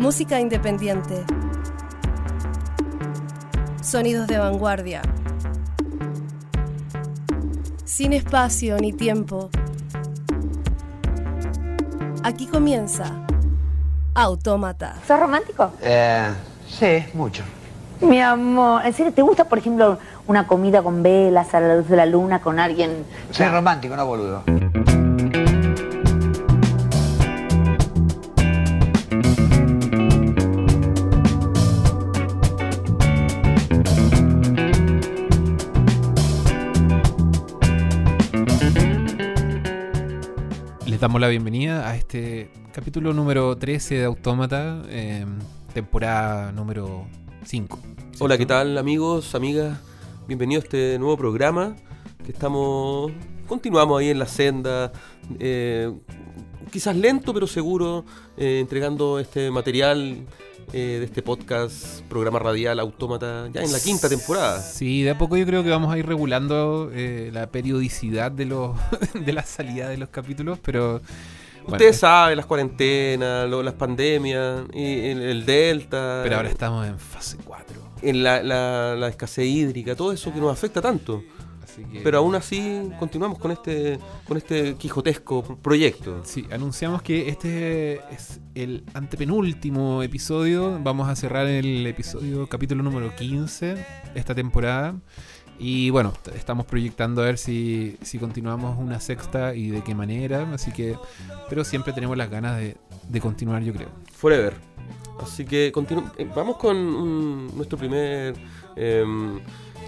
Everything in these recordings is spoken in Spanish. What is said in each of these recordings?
Música independiente. Sonidos de vanguardia. Sin espacio ni tiempo. Aquí comienza Autómata. ¿Sos romántico? Eh, sí, mucho. Mi amor, ¿en serio te gusta, por ejemplo, una comida con velas a la luz de la luna con alguien? Soy romántico, no boludo. Damos la bienvenida a este capítulo número 13 de Autómata, eh, temporada número 5. Hola, ¿qué tal amigos, amigas? Bienvenidos a este nuevo programa que estamos... Continuamos ahí en la senda, eh, quizás lento pero seguro, eh, entregando este material eh, de este podcast, programa radial Autómata, ya en la quinta temporada. Sí, de a poco yo creo que vamos a ir regulando eh, la periodicidad de, los de la salida de los capítulos, pero... bueno, Ustedes saben, las cuarentenas, lo- las pandemias, y el, el Delta, Pero ahora estamos en fase 4. en la, la- la escasez hídrica, todo eso que nos afecta tanto. Así que... Pero aún así continuamos con este, con este quijotesco proyecto. Sí, anunciamos que este es el antepenúltimo episodio. Vamos a cerrar el episodio, capítulo número 15 esta temporada. Y bueno, estamos proyectando a ver si, si continuamos una sexta y de qué manera. Así que, pero siempre tenemos las ganas de, de continuar, yo creo. Forever. Así que eh, vamos con nuestro primer em,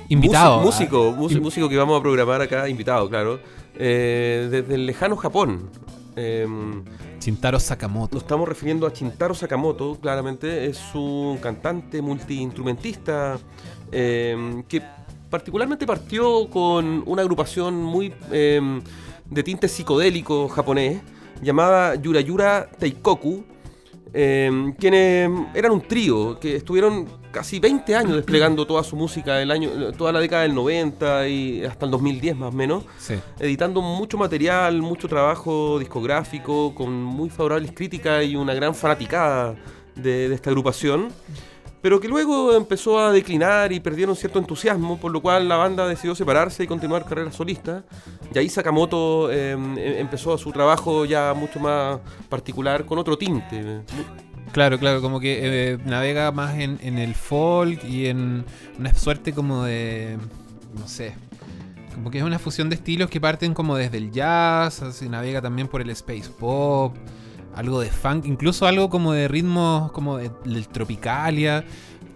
Invitado. músi- músico, ah, músico, que vamos a programar acá, invitado, claro. eh, desde el lejano Japón. Em, Shintaro Sakamoto. nos estamos refiriendo a Chintaro Sakamoto, claramente. Es un cantante multiinstrumentista em, que particularmente partió con una agrupación muy de tinte psicodélico japonés llamada Yurayura Teikoku, em, quienes eran un trío que estuvieron casi 20 años desplegando toda su música, el año, toda la década del 90 y hasta el 2010 más o menos Sí. editando mucho material, mucho trabajo discográfico, con muy favorables críticas y una gran fanaticada de, de esta agrupación, pero que luego empezó a declinar y perdieron cierto entusiasmo, por lo cual la banda decidió separarse y continuar carrera solista. Y ahí Sakamoto eh, em- empezó su trabajo ya mucho más particular, con otro tinte. Claro, claro, como que eh, navega más en, en el folk y en una suerte como de. No sé. Como que es una fusión de estilos que parten como desde el jazz, navega también por el space pop, algo de funk, incluso algo como de ritmos como de- del tropicalia.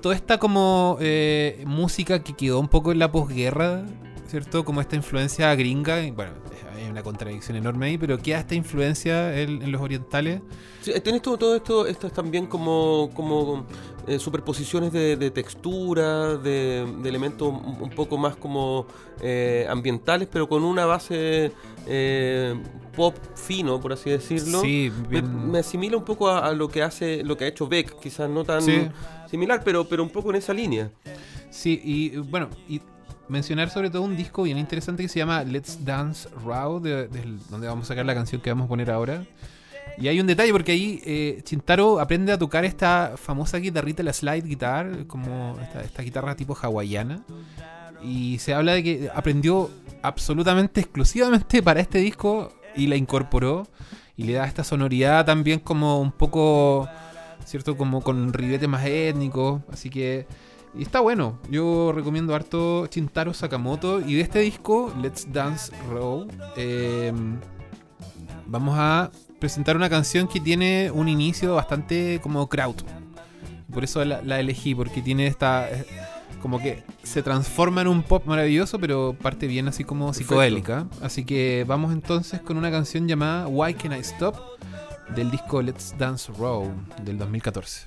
Toda esta como eh, música que quedó un poco en la posguerra, ¿cierto? Como esta influencia gringa. Bueno, hay una contradicción enorme ahí, pero queda esta influencia en- en los orientales. Sí, tienes todo, todo esto, estas también como, como eh, superposiciones de, de textura, de, de elementos un poco más como eh, ambientales, pero con una base eh, pop fino, por así decirlo. Sí, Me, bien. me asimila un poco a, a lo que hace, lo que ha hecho Beck, quizás no tan Sí. similar, pero, pero un poco en esa línea. Sí, y bueno, y mencionar sobre todo un disco bien interesante que se llama Let's Dance Raw, de- del- donde vamos a sacar la canción que vamos a poner ahora. Y hay un detalle porque ahí eh, Chintaro aprende a tocar esta famosa guitarrita, la slide guitar, como esta, esta guitarra tipo hawaiana. Y se habla de que aprendió absolutamente, exclusivamente para este disco y la incorporó. Y le da esta sonoridad también como un poco, ¿cierto? Como con ribetes más étnicos. Así que... Y está bueno. Yo recomiendo harto Chintaro Sakamoto. Y de este disco, Let's Dance Row, eh, vamos a presentar una canción que tiene un inicio bastante como kraut. Por eso la, la elegí, porque tiene esta... eh, Como que se transforma en un pop maravilloso, pero parte bien así como Perfecto. psicodélica. Así que vamos entonces con una canción llamada Why Can I Stop? del disco Let's Dance Row del 2014.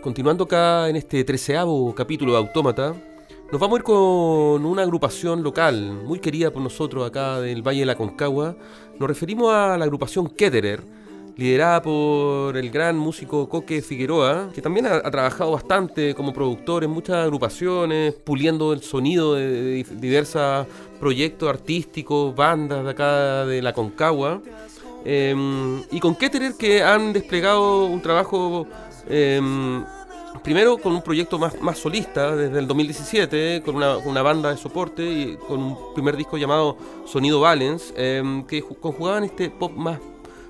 Continuando acá en este treceavo capítulo de Autómata, nos vamos a ir con una agrupación local muy querida por nosotros acá del Valle de la Concagua. Nos referimos a la agrupación Ketterer, liderada por el gran músico Coque Figueroa, que también ha, trabajado bastante como productor en muchas agrupaciones, puliendo el sonido de, diversos proyectos artísticos, bandas de acá de la Concagua. Eh, y con Ketterer que han desplegado un trabajo eh, primero con un proyecto más, más solista desde el 2017, con una, banda de soporte y con un primer disco llamado Sonido Balance, eh, que ju- conjugaban este pop más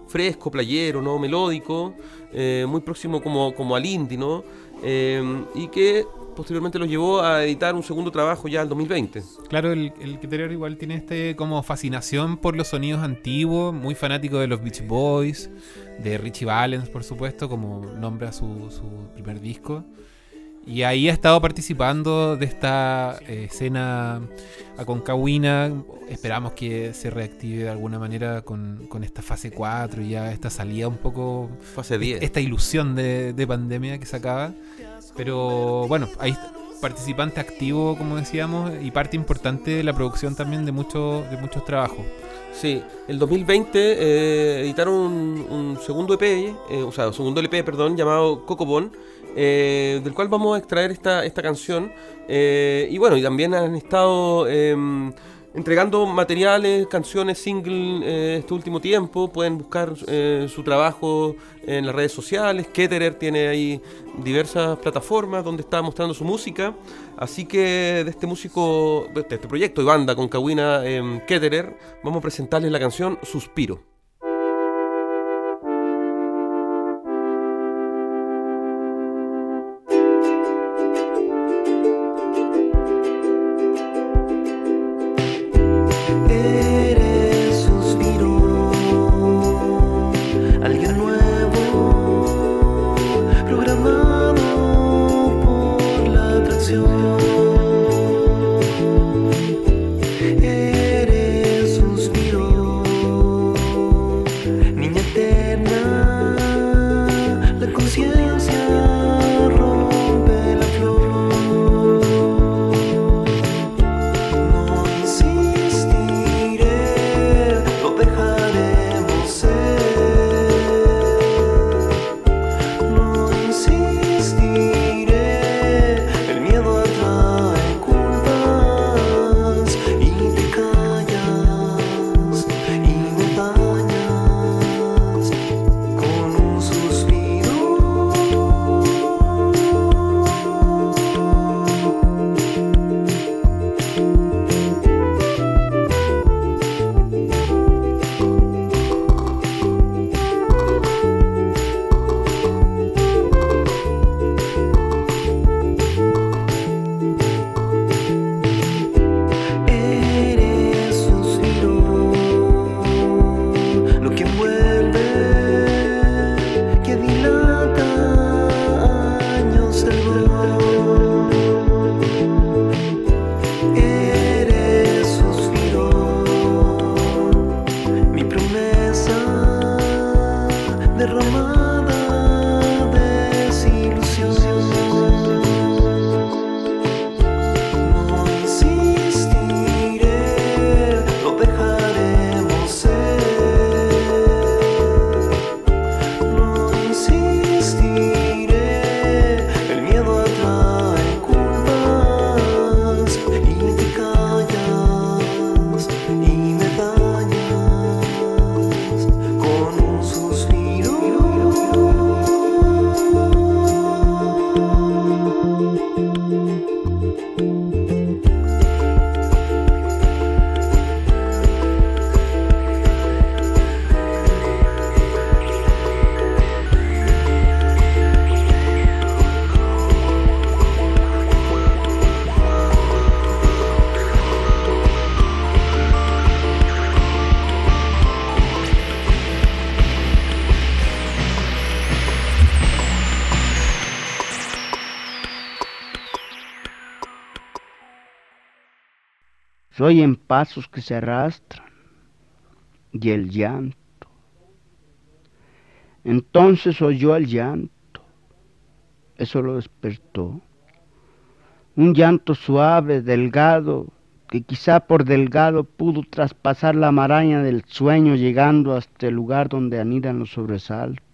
fresco, playero, ¿no? melódico, eh, muy próximo como, como al indie, ¿no? Eh, y que posteriormente los llevó a editar un segundo trabajo ya en 2020. Claro, el, el Keterer igual tiene este como fascinación por los sonidos antiguos, muy fanático de los Beach Boys, de Richie Valens, por supuesto, como nombra su, su primer disco. Y ahí ha estado participando de esta eh, escena aconcagüina. Esperamos que se reactive de alguna manera con, con esta fase 4 y ya esta salida un poco Fase 10. esta ilusión de, de pandemia que se acaba. Pero bueno, hay participante activo, como decíamos, y parte importante de la producción también de, muchos de muchos trabajos. Sí, el 2020 eh, editaron un, un segundo EP, eh, o sea, un segundo LP, perdón, llamado Cocobon, eh, del cual vamos a extraer esta, esta canción. eh, y bueno, y también han estado em, entregando materiales, canciones, single eh, este último tiempo. Pueden buscar eh, su trabajo en las redes sociales. Ketterer tiene ahí diversas plataformas donde está mostrando su música. Así que de este músico, de este proyecto de banda con Kawina eh, Ketterer, vamos a presentarles la canción Suspiro. Oyen pasos que se arrastran y el llanto. Entonces oyó el llanto. Eso lo despertó. Un llanto suave, delgado, que quizá por delgado pudo traspasar la maraña del sueño llegando hasta el lugar donde anidan los sobresaltos.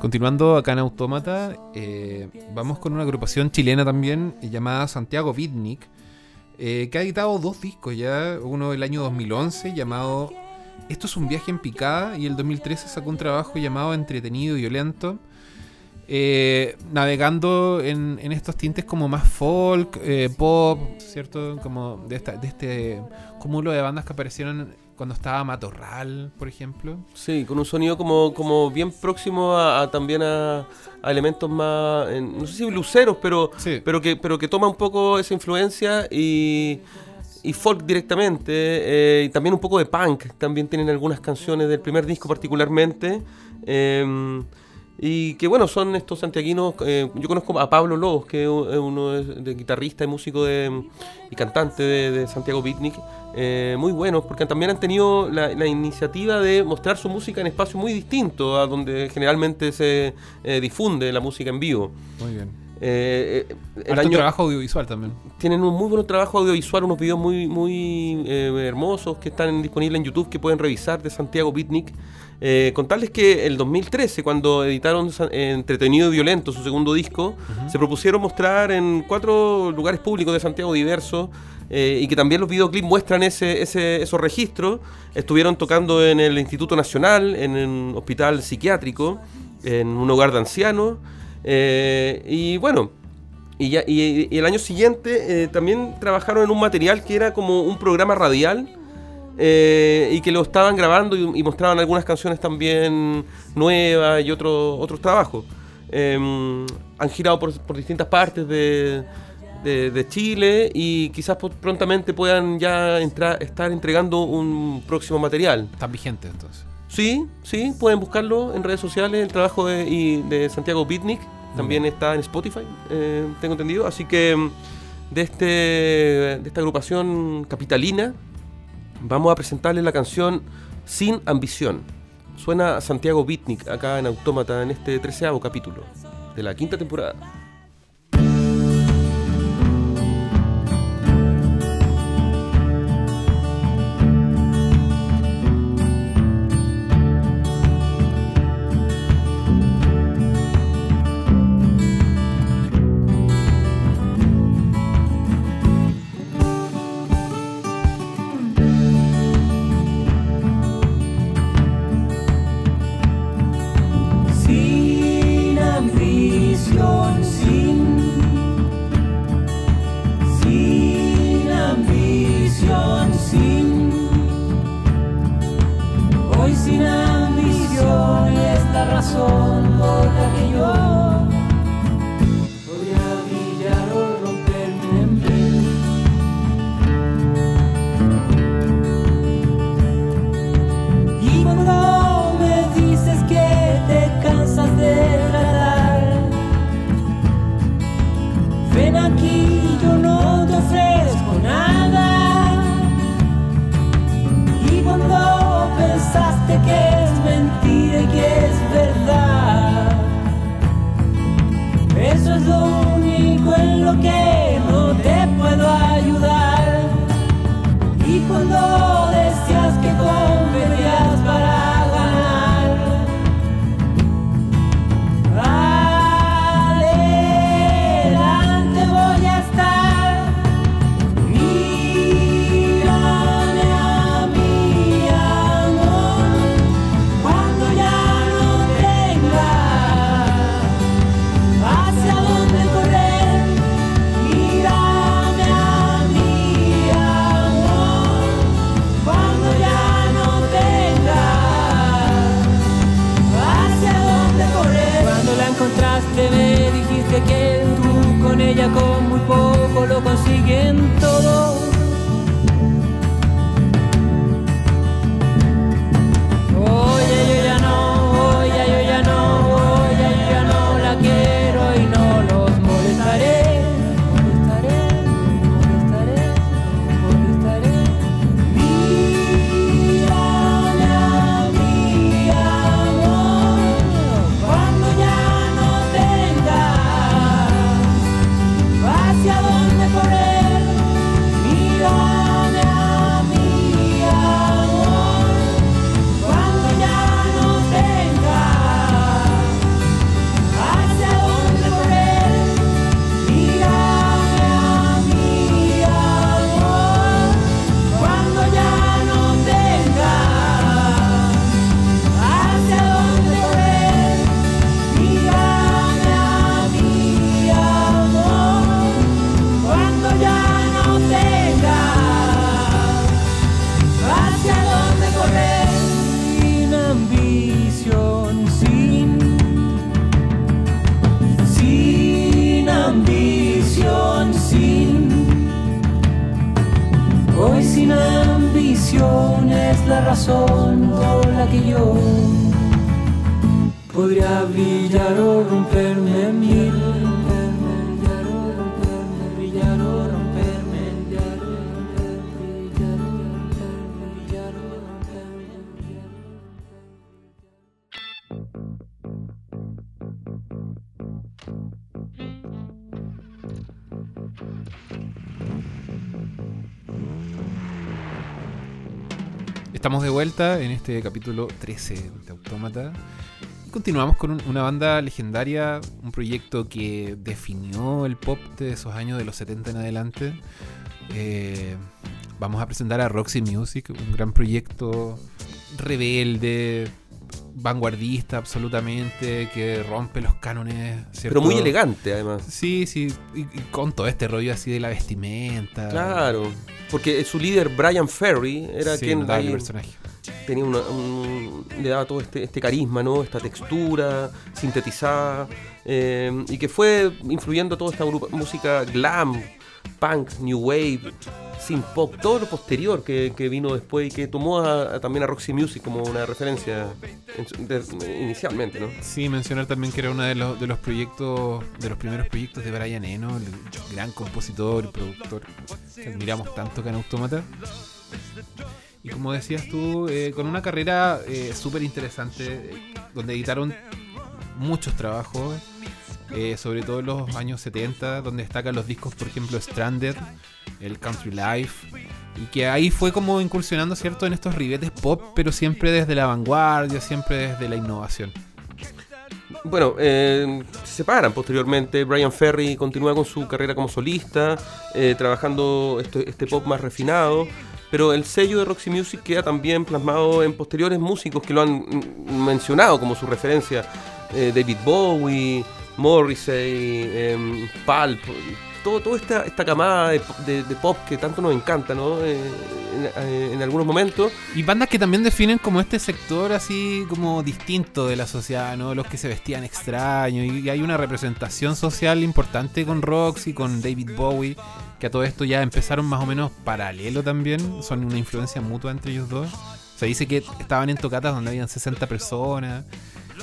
Continuando acá en Autómata, eh, vamos con una agrupación chilena también eh, llamada Santiago Bitnik, eh, que ha editado dos discos ya, uno del año 2011 llamado Esto es un viaje en picada y el 2013 sacó un trabajo llamado Entretenido y Violento, navegando en, en estos tintes como más folk, pop, ¿cierto? Como de, esta, de este cúmulo de bandas que aparecieron cuando estaba Matorral, por ejemplo. Sí, con un sonido como, como bien próximo a, a también a, a elementos más, en- no sé si luceros, pero, Sí. pero, que, pero que toma un poco esa influencia y, y folk directamente, eh, y también un poco de punk, también tienen algunas canciones del primer disco particularmente. eh, y que bueno, son estos santiaguinos. eh, yo conozco a Pablo Lobos, que es uno de, guitarrista y músico de, y cantante de, Santiago Beatnik. eh, muy buenos, porque también han tenido la, la iniciativa de mostrar su música en espacios muy distintos a donde generalmente se eh, difunde la música en vivo. Muy bien. Eh, eh, el año- trabajo audiovisual también. tienen un muy buen trabajo audiovisual, unos videos muy, muy eh, hermosos que están disponibles en YouTube que pueden revisar de Santiago Bitnik. Eh, contarles que el 2013, cuando editaron Entretenido y Violento, su segundo disco, se propusieron mostrar en cuatro lugares públicos de Santiago diversos eh, y que también los videoclips muestran ese, ese- esos registros. Estuvieron tocando en el Instituto Nacional, en un hospital psiquiátrico, en un hogar de ancianos. Eh, y bueno, y, ya, y, el año siguiente eh, también trabajaron en un material que era como un programa radial eh, y que lo estaban grabando y, mostraban algunas canciones también nuevas y otros otros trabajos. Eh, han girado por, por distintas partes de, de- de Chile y quizás prontamente puedan ya entrar, estar entregando un próximo material. Están vigentes entonces. Sí, sí, pueden buscarlo en redes sociales, el trabajo de, y de Santiago Bitnik. También está en Spotify, eh, tengo entendido. Así que mm, de, este, de esta agrupación capitalina vamos a presentarles la canción Sin Ambición. Suena Santiago Bitnik acá en Autómata en este treceavo capítulo de la quinta temporada. Estamos de vuelta en este capítulo 13 de Autómata. Y continuamos con un- una banda legendaria, un proyecto que definió el pop de esos años de los 70 en adelante. Eh, vamos a presentar a Roxy Music, un gran proyecto rebelde, vanguardista absolutamente, que rompe los cánones. ¿cierto? Pero muy elegante, además. Sí, sí, y, y con todo este rollo así de la vestimenta. Claro. Porque su líder, Brian Ferry, era Sí, quien ahí personaje. tenía una- un- le daba todo este, este carisma, ¿no? Esta textura sintetizada. eh, y que fue influyendo toda esta música glam, punk, new wave, synth pop, todo lo posterior que, que vino después y que tomó también a Roxy Music como una referencia inicialmente, ¿no? Sí, mencionar también que era uno de los, de los proyectos, de los primeros proyectos de Brian Eno, el gran compositor y productor que admiramos tanto acá en Autómata. Y como decías tú, eh, con una carrera eh, súper interesante, eh, donde editaron muchos trabajos, eh, sobre todo en los años 70, donde destacan los discos, por ejemplo, Stranded, el Country Life, y que ahí fue como incursionando, ¿cierto?, en estos ribetes pop, pero siempre desde la vanguardia, siempre desde la innovación. Bueno, eh, se separan posteriormente. Brian Ferry continúa con su carrera como solista, eh, trabajando este, pop más refinado. Pero el sello de Roxy Music queda también plasmado en posteriores músicos que lo han mencionado como su referencia. David Bowie, Morrissey, em, Pulp. Todo, toda esta, esta camada de, de- pop que tanto nos encanta, ¿no? Eh, en- en- en algunos momentos. Y bandas que también definen como este sector así como distinto de la sociedad, ¿no? Los que se vestían extraños. Y, y hay una representación social importante con Roxy, con David Bowie, que a todo esto ya empezaron más o menos paralelo también. Son una influencia mutua entre ellos dos. Se dice que estaban en tocatas donde habían 60 personas.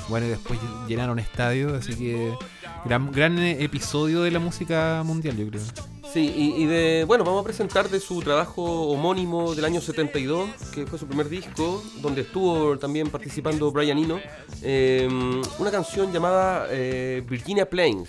Bueno, y después llenaron estadios, así que gran, gran eh, episodio de la música mundial, yo creo. Sí, y, de, bueno, vamos a presentar de su trabajo homónimo del año 72, que fue su primer disco, donde estuvo también participando Brian Eno, eh, una canción llamada eh, Virginia Plains.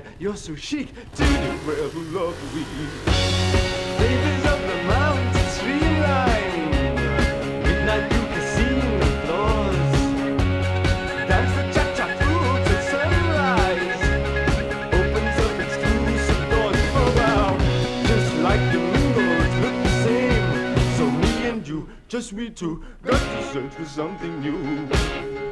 Sheer, you're so chic, to the of the week. Babies of the mountain streamline, midnight blue casino floors. Dance the cha-cha through till sunrise. Opens up exclusive doors for wow. Just like the windows look the same. So me and you, just we two, got to search for something new.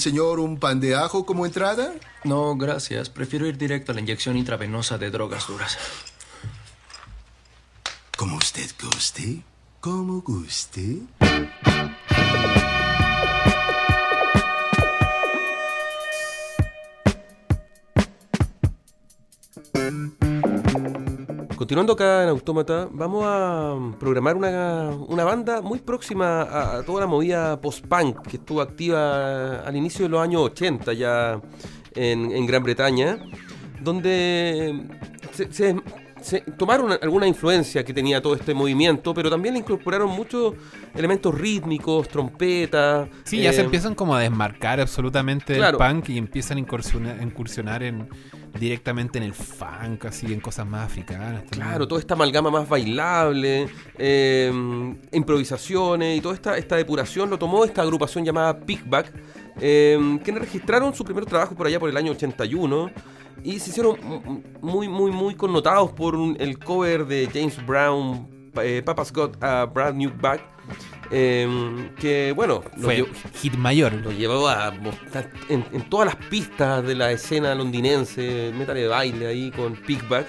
El señor un pan de ajo como entrada? No, gracias. Prefiero ir directo a la inyección intravenosa de drogas duras. Como usted guste, como guste. Continuando acá en Autómata, vamos a programar una, una banda muy próxima a, toda la movida post-punk que estuvo activa al inicio de los años 80 ya en, en Gran Bretaña, donde se, se- se tomaron alguna influencia que tenía todo este movimiento, pero también le incorporaron muchos elementos rítmicos, trompetas. Sí, ya se eh, empiezan como a desmarcar absolutamente Claro. del punk y empiezan a incursionar, incursionar en, directamente en el funk, así, en cosas más africanas. también. Claro, toda esta amalgama más bailable, eh, improvisaciones y toda esta, esta depuración lo tomó esta agrupación llamada Pickback, eh, que registraron su primer trabajo por allá por el año 81 y se hicieron mu- muy, muy, muy connotados por un- el cover de James Brown, eh, Papa's Got a Brand New Bag, eh, que bueno, Fue llevó- hit mayor. lo llevó a mostrar en, en todas las pistas de la escena londinense, métale de baile ahí con Pickback.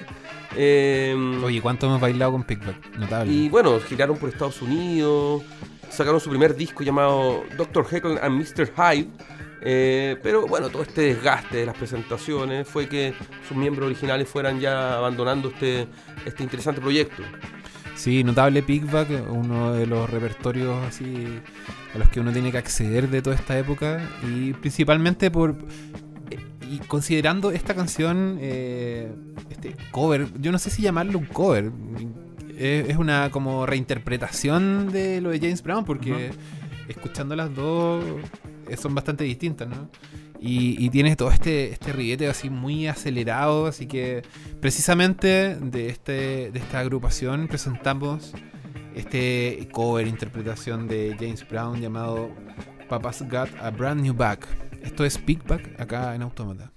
Eh, Oye, ¿cuánto hemos bailado con Pickback? Notable. y bueno, giraron por Estados Unidos, sacaron su primer disco llamado Dr. Jekyll and Mr. Hyde. eh, pero bueno, todo este desgaste de las presentaciones fue que sus miembros originales fueran ya abandonando este, este interesante proyecto. Sí, notable Pickback, uno de los repertorios así a los que uno tiene que acceder de toda esta época y principalmente por y considerando esta canción eh, este cover, yo no sé si llamarlo un cover, es, es una como reinterpretación de lo de James Brown porque escuchando las dos eh, son bastante distintas, ¿no? Y, y tienes todo este, este ribete así muy acelerado, así que precisamente de, este, de esta agrupación presentamos este cover interpretación de James Brown llamado Papa's Got a Brand New Bag. Esto es Pickback acá en Automata.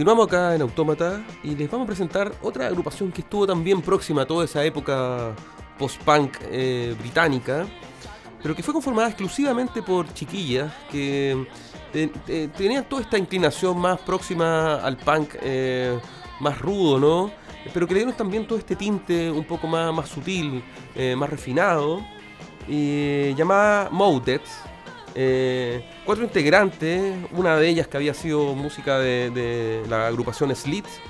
Continuamos acá en Autómata y les vamos a presentar otra agrupación que estuvo también próxima a toda esa época post-punk eh, británica, pero que fue conformada exclusivamente por chiquillas que te- te- tenían toda esta inclinación más próxima al punk eh, más rudo, ¿no? Pero que le dieron también todo este tinte un poco más, sutil, eh, más refinado, llamada Moudets. Eh, cuatro integrantes, una de ellas que había sido música de, la agrupación Slits,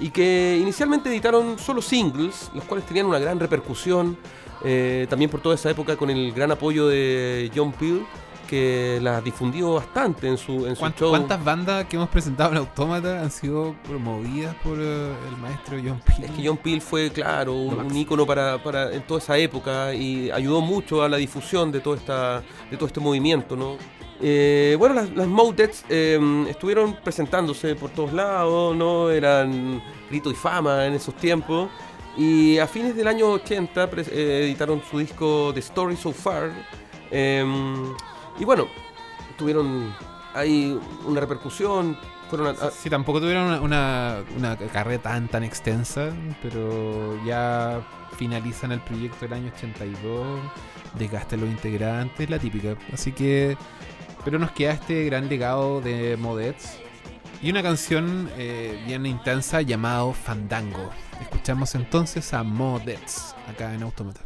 y que inicialmente editaron solo singles, los cuales tenían una gran repercusión, eh, también por toda esa época con el gran apoyo de John Peel, que las difundió bastante en su, en su ¿Cuánt- show. ¿Cuántas bandas que hemos presentado en Autómata han sido promovidas por eh, el maestro John Peel? Es que John Peel fue, claro, un, un ícono para, para en toda esa época y ayudó mucho a la difusión de todo, esta, de todo este movimiento, ¿no? Eh, bueno, las, las Moudets eh, estuvieron presentándose por todos lados, ¿no? Eran grito y fama en esos tiempos. Y a fines del año 80 pres- eh, editaron su disco The Story So Far. Y bueno, tuvieron ahí una repercusión. Fueron a- a- Sí, tampoco tuvieron una, una, una carrera tan tan extensa, pero ya finalizan el proyecto del año 82, desgastan los integrantes, la típica. Así que, pero nos queda este gran legado de Modets y una canción eh, bien intensa llamado Fandango. Escuchamos entonces a Modets acá en Automata.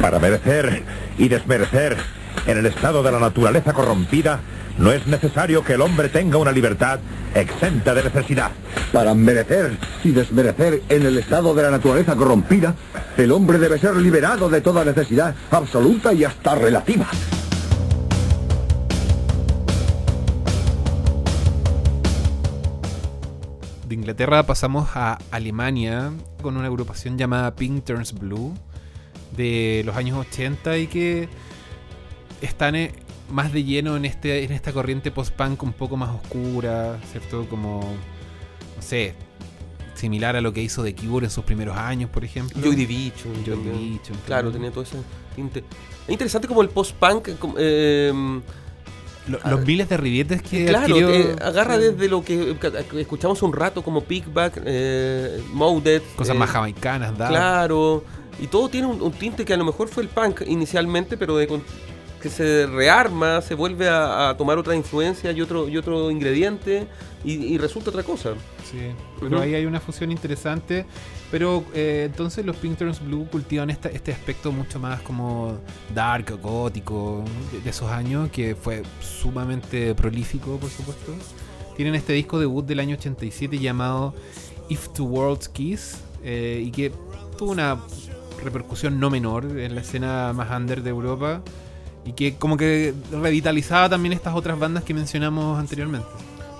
Para merecer y desmerecer en el estado de la naturaleza corrompida, no es necesario que el hombre tenga una libertad exenta de necesidad. Para merecer y desmerecer en el estado de la naturaleza corrompida, el hombre debe ser liberado de toda necesidad absoluta y hasta relativa. De Inglaterra pasamos a Alemania con una agrupación llamada Pink Turns Blue de los años 80 y que están eh, más de lleno en, este, en esta corriente post-punk un poco más oscura, ¿cierto? Como, no sé, similar a lo que hizo The Cure en sus primeros años, por ejemplo. Joy Division. Joy. Division. Claro, tenía todo ese tinte. Es interesante como el post-punk eh, Lo- los miles de ribetes que Claro, adquirió- eh, agarra desde lo que, escuchamos un rato como Pickback, eh. Cosas eh, más jamaicanas, Dab. Claro, y todo tiene un, un tinte que a lo mejor fue el punk inicialmente, pero de con- que se rearma, se vuelve a, a tomar otra influencia y otro, y otro ingrediente y, y resulta otra cosa. Sí, pero ahí hay una fusión interesante. Pero eh, entonces los Pink Turns Blue cultivan esta- este aspecto mucho más como dark, gótico de, de esos años, que fue sumamente prolífico, por supuesto. Tienen este disco debut del año 87 llamado If Two Worlds Kiss, eh, y que tuvo una repercusión no menor en la escena más under de Europa, y que como que revitalizaba también estas otras bandas que mencionamos anteriormente.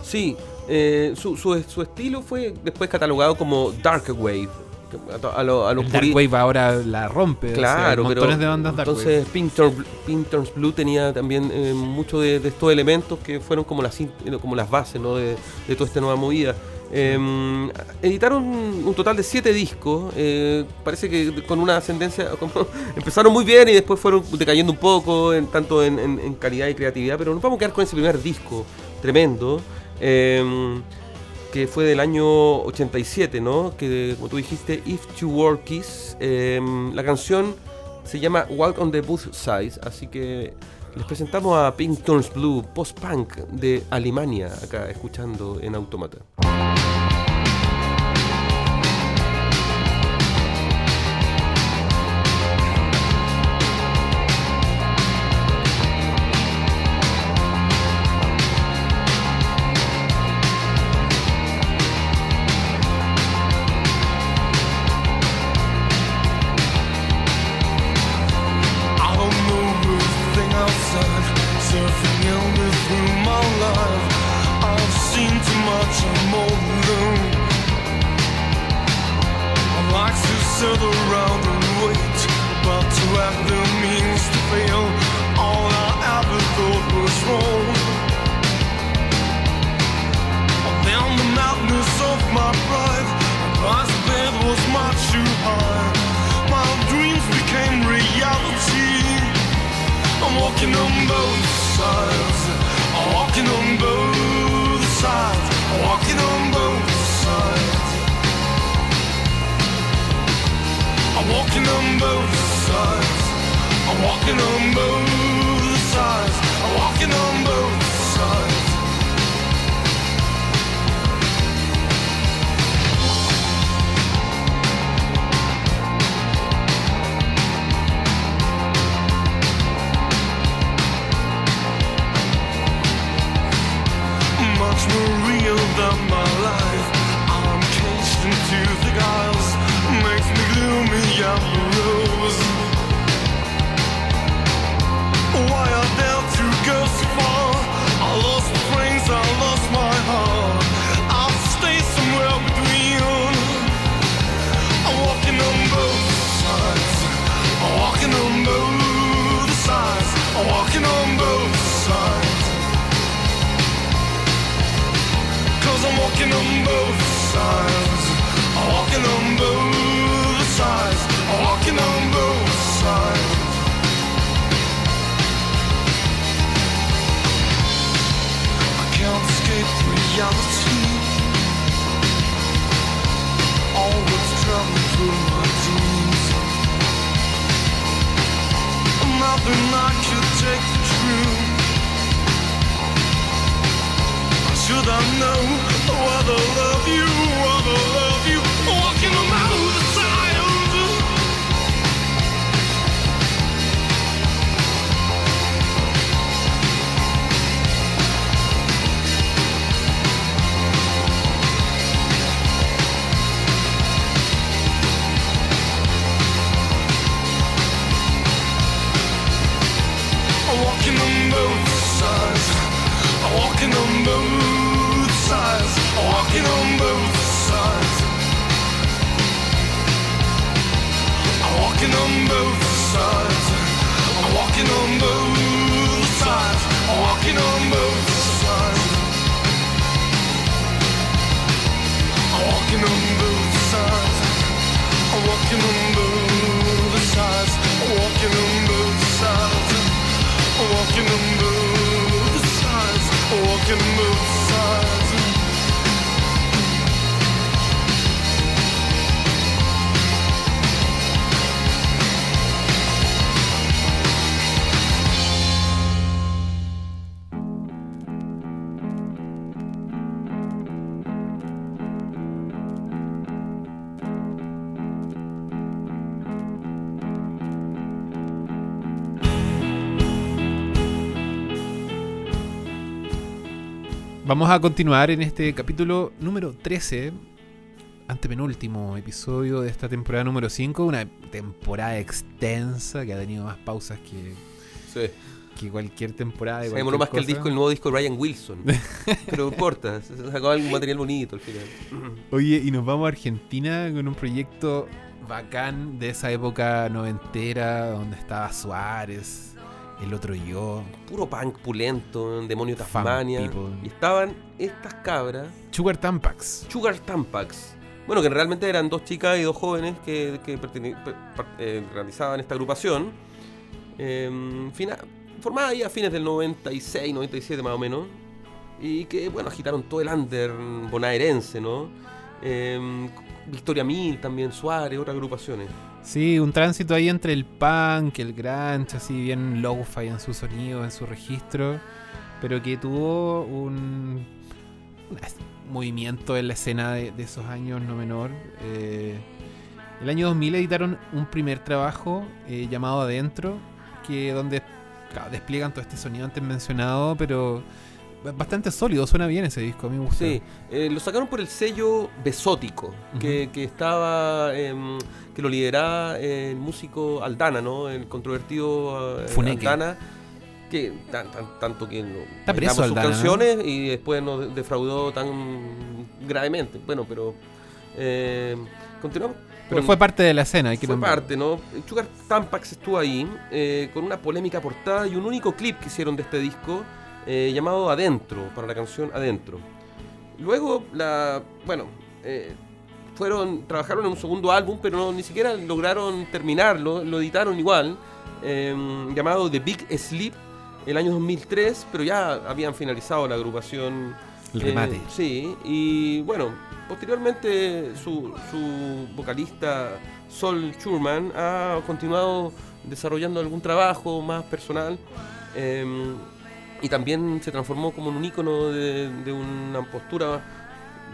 Sí, eh, su, su, su estilo fue después catalogado como Dark Wave. que A, a lo- a los El Dark Wave ahora la rompe. o sea, Claro, hay pero montones de bandas Dark entonces Turns Blue tenía también eh, mucho de, de estos elementos que fueron como las eh, como las bases ¿no? de, de toda esta nueva movida. Eh, editaron un total de siete discos. eh, parece que con una ascendencia. empezaron muy bien y después fueron decayendo un poco, en, tanto en, calidad y creatividad. Pero nos vamos a quedar con ese primer disco tremendo. eh, que fue del año 87, ¿no? Que como tú dijiste, If You Were Kiss. eh, la canción se llama Walk on the Booth Size, así que les presentamos a Pink Turns Blue, post-punk de Alemania, acá escuchando en Automata. Vamos a continuar en este capítulo número 13, antepenúltimo episodio de esta temporada número 5, una temporada extensa que ha tenido más pausas que, Sí. que cualquier temporada. de Se demoró más que el disco, el nuevo disco de Ryan Wilson. Pero no importa, se sacó algún material bonito al final. Oye, y nos vamos a Argentina con un proyecto bacán de esa época noventera donde estaba Suárez, el otro yo, Puro punk pulento, demonio Tasmania. Y estaban estas cabras, Sugar Tampax. Sugar Tampax. Bueno, que realmente eran dos chicas y dos jóvenes que, que eh, realizaban esta agrupación. eh, formada ya a fines del 96, 97 más o menos. Y que, bueno, agitaron todo el under bonaerense, ¿no? Eh, Victoria Mil también, Suárez, otras agrupaciones. Sí, un tránsito ahí entre el punk, el grunge, así bien low-fi en su sonido, en su registro, pero que tuvo un, movimiento en la escena de, esos años no menor. Eh, el año 2000 editaron un primer trabajo eh, llamado Adentro, que donde despliegan todo este sonido antes mencionado, pero bastante sólido, suena bien ese disco, a mí me gusta. Sí, eh, lo sacaron por el sello Besótico, que, que estaba, em, que lo lideraba el músico Aldana, ¿no? El controvertido eh. Aldana, que tan- tan- tanto que no, Está preso bailamos sus Aldana, ¿no? canciones y después nos defraudó tan gravemente. Bueno, pero eh, continuamos. Pero con- fue parte de la escena, hay que fue nombrarlo. parte, ¿no? Sugar Tampax estuvo ahí eh, con una polémica portada y un único clip que hicieron de este disco eh, llamado Adentro, para la canción Adentro. Luego, la, bueno, eh, fueron, trabajaron en un segundo álbum, pero no, ni siquiera lograron terminarlo, lo editaron igual, eh, llamado The Big Sleep, el año 2003, pero ya habían finalizado la agrupación. El eh, remate. sí, y bueno, posteriormente su, su vocalista Sol Schurman ha continuado desarrollando algún trabajo más personal. eh, y también se transformó como en un ícono de, de una postura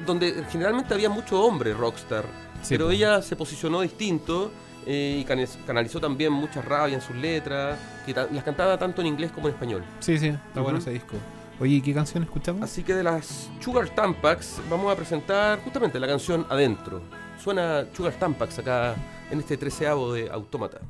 donde generalmente había mucho hombre rockstar, Sí, pero pues. ella se posicionó distinto eh, y canalizó también mucha rabia en sus letras, que las cantaba tanto en inglés como en español. Sí, sí, está bueno ese disco. Oye, ¿y qué canción escuchamos? Así que de las Sugar Tampax vamos a presentar justamente la canción Adentro. Suena Sugar Tampax acá en este treceavo de Autómata.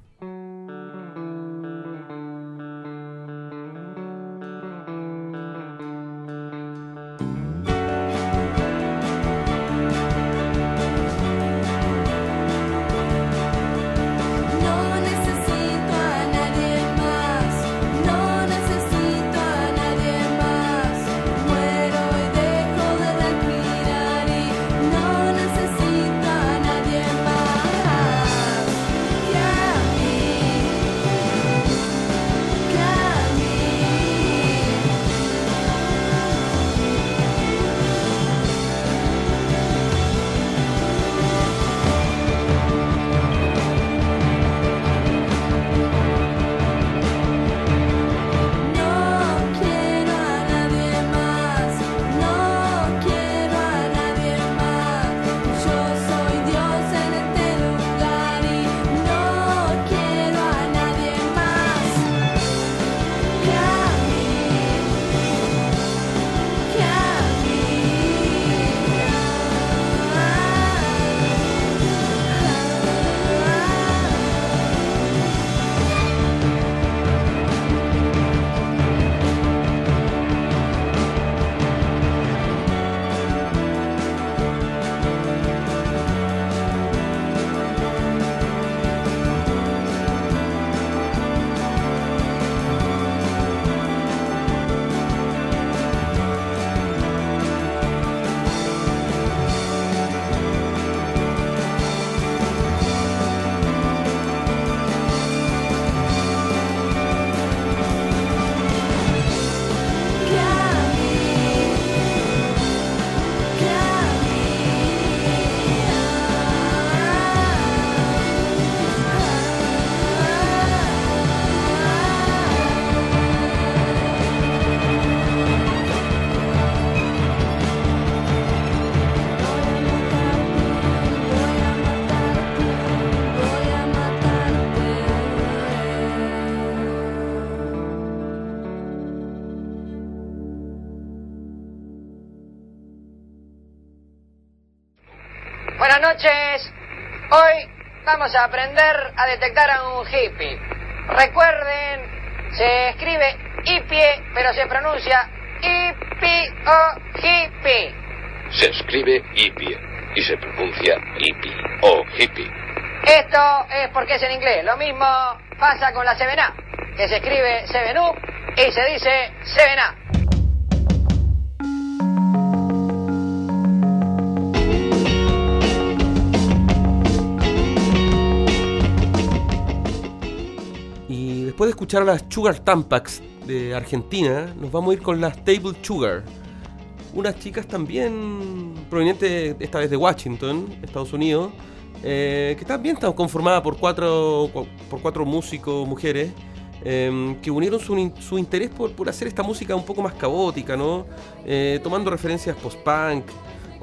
Vamos a aprender a detectar a un hippie. Recuerden, se escribe hippie, pero se pronuncia hippie o hippie. Se escribe hippie y se pronuncia hippie o hippie. Esto es porque es en inglés. Lo mismo pasa con la 7A, que se escribe 7up y se dice 7A. Después de escuchar las Sugar Tampax de Argentina, nos vamos a ir con las Table Sugar. Unas chicas también provenientes esta vez de Washington, Estados Unidos, eh, que también están conformadas por cuatro, por cuatro músicos mujeres eh, que unieron su, su interés por, por hacer esta música un poco más caótica, ¿no? Eh, tomando referencias post-punk,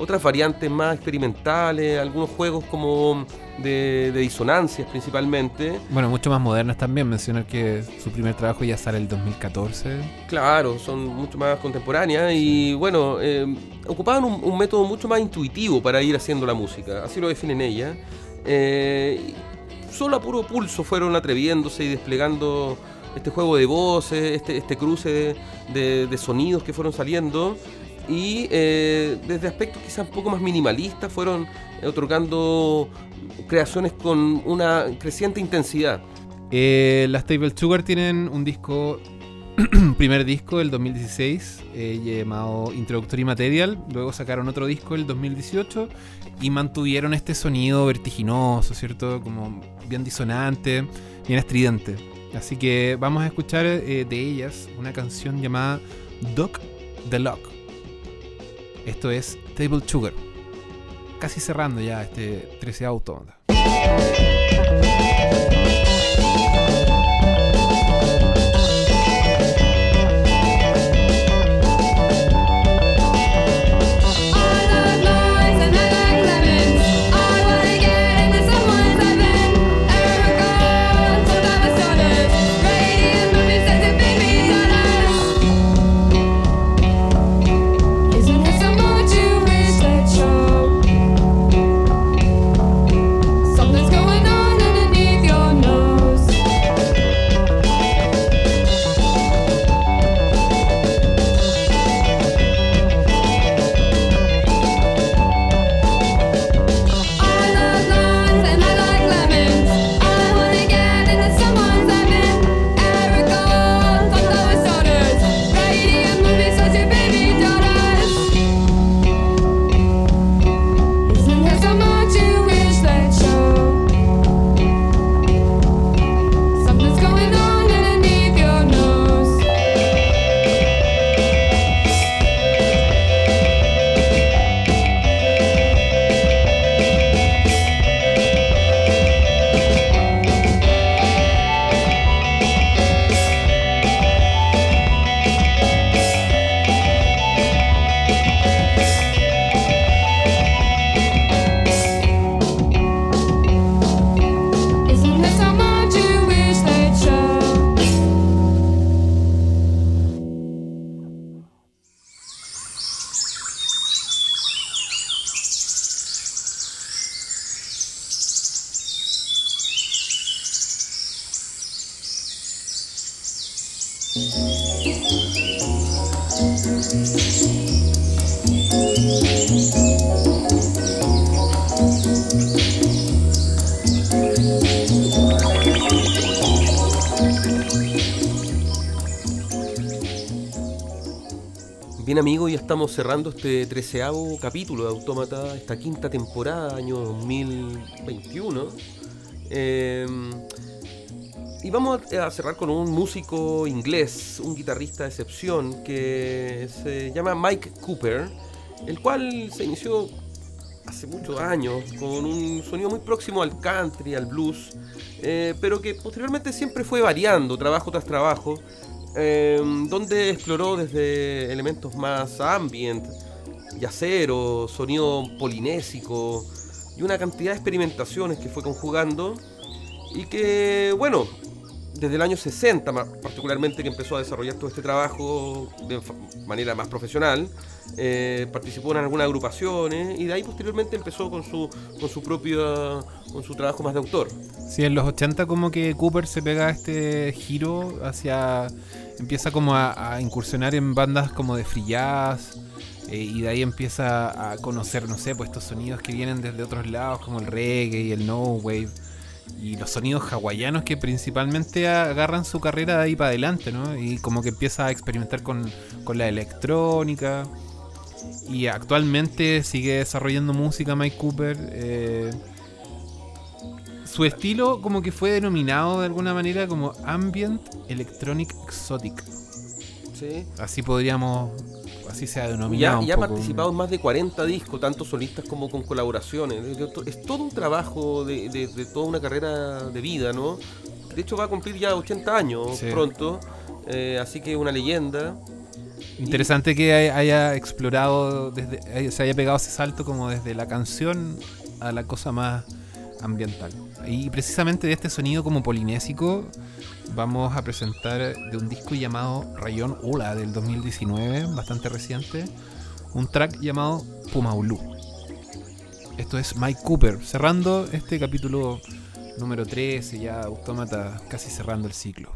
otras variantes más experimentales, algunos juegos como de, de disonancias principalmente. Bueno, mucho más modernas también. Mencionar que su primer trabajo ya sale el 2014. Claro, son mucho más contemporáneas y bueno, eh, ocupaban un, un método mucho más intuitivo para ir haciendo la música, así lo definen ellas. Eh, solo a puro pulso fueron atreviéndose y desplegando este juego de voces, este, este cruce de, de- de sonidos que fueron saliendo y eh, desde aspectos quizás un poco más minimalistas fueron eh, otorgando creaciones con una creciente intensidad. Eh, las Table Sugar tienen un disco, primer disco del 2016, eh, llamado Introductory Material. Luego sacaron otro disco el 2018 y mantuvieron este sonido vertiginoso, ¿cierto? Como bien disonante, bien estridente. Así que vamos a escuchar de ellas una canción llamada Doc the Lock. Esto es Table Sugar. Casi cerrando ya este 13 autómata. Estamos cerrando este treceavo capítulo de Autómata, esta quinta temporada, año 2021. Eh, y vamos a, a cerrar con un músico inglés, un guitarrista de excepción que se llama Mike Cooper, el cual se inició hace muchos años con un sonido muy próximo al country, al blues, eh, pero que posteriormente siempre fue variando, trabajo tras trabajo, eh, donde exploró desde elementos más ambient, yacero, sonido polinésico y una cantidad de experimentaciones que fue conjugando y que, bueno, desde el año 60 ma- particularmente que empezó a desarrollar todo este trabajo de manera más profesional. Eh, participó en algunas agrupaciones y de ahí posteriormente empezó con su, con su propio con su trabajo más de autor. Sí, en los 80 como que Cooper se pega este giro hacia... Empieza como a, incursionar en bandas como de free eh, y de ahí empieza a conocer, no sé, pues estos sonidos que vienen desde otros lados como el reggae y el no wave y los sonidos hawaianos que principalmente agarran su carrera de ahí para adelante, ¿no? Y como que empieza a experimentar con, con la electrónica y actualmente sigue desarrollando música Mike Cooper. eh, su estilo como que fue denominado de alguna manera como Ambient Electronic Exotic. Sí. Así podríamos, así se ha denominado. ha, un y ha participado en más de 40 discos, tanto solistas como con colaboraciones. Es- todo un trabajo de, de- de toda una carrera de vida, ¿no? De hecho va a cumplir ya 80 años Sí. pronto, eh, así que una leyenda. Interesante que hay- haya explorado, desde, se haya pegado ese salto como desde la canción a la cosa más ambiental. Y precisamente de este sonido como polinésico vamos a presentar de un disco llamado Rayón Ola del 2019, bastante reciente, un track llamado Pumaulú. Esto es Mike Cooper, cerrando este capítulo número 13, ya Autómata casi cerrando el ciclo.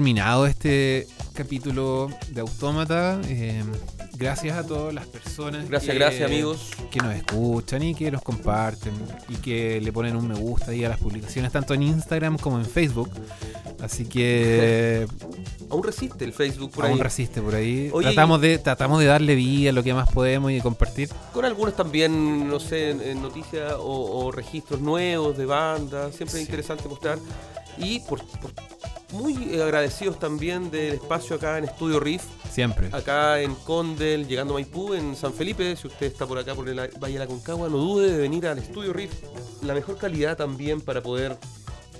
Terminado este capítulo de Autómata. Eh, gracias a todas las personas. Gracias, que- gracias, amigos. Que nos escuchan y que nos comparten y que le ponen un me gusta ahí a las publicaciones, tanto en Instagram como en Facebook. Así que Aún resiste el Facebook por aún ahí. resiste por ahí. Oye, tratamos, de, tratamos de darle vida a lo que más podemos y de compartir. Con algunos también, no sé, noticias o, o registros nuevos de bandas, siempre es interesante mostrar. Y por, por- muy agradecidos también del espacio acá en Estudio Riff, Siempre. acá en Condel, llegando a Maipú, en San Felipe. Si usted está por acá, por el Valle de la Concagua, no dude de venir al Estudio Riff. La mejor calidad también para poder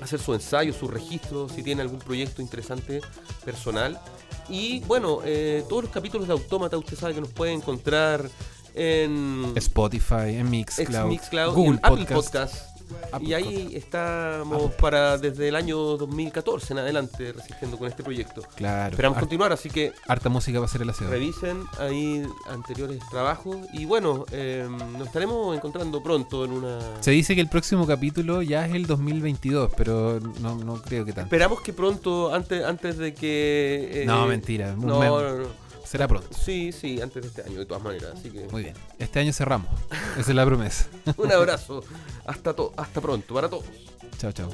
hacer su ensayo, su registro, si tiene algún proyecto interesante personal. Y bueno, eh, todos los capítulos de Autómata, usted sabe que nos puede encontrar en Spotify, en Mixcloud, Mixcloud Google en Apple Podcast. Apple y ahí estamos para desde el año 2014 en adelante resistiendo con este proyecto. Claro. Esperamos continuar, así que Harta música va a ser el aseo. revisen ahí anteriores trabajos y bueno, eh, nos estaremos encontrando pronto en una... Se dice que el próximo capítulo ya es el 2022, pero no, no creo que tanto. Esperamos que pronto, antes, antes de que... eh, No, mentira, No, no, no. Será pronto. Sí, sí, antes de este año, de todas maneras. Así que... Muy bien. Este año cerramos. Esa es la promesa. Un abrazo. Hasta, hasta pronto para todos. Chao, chao.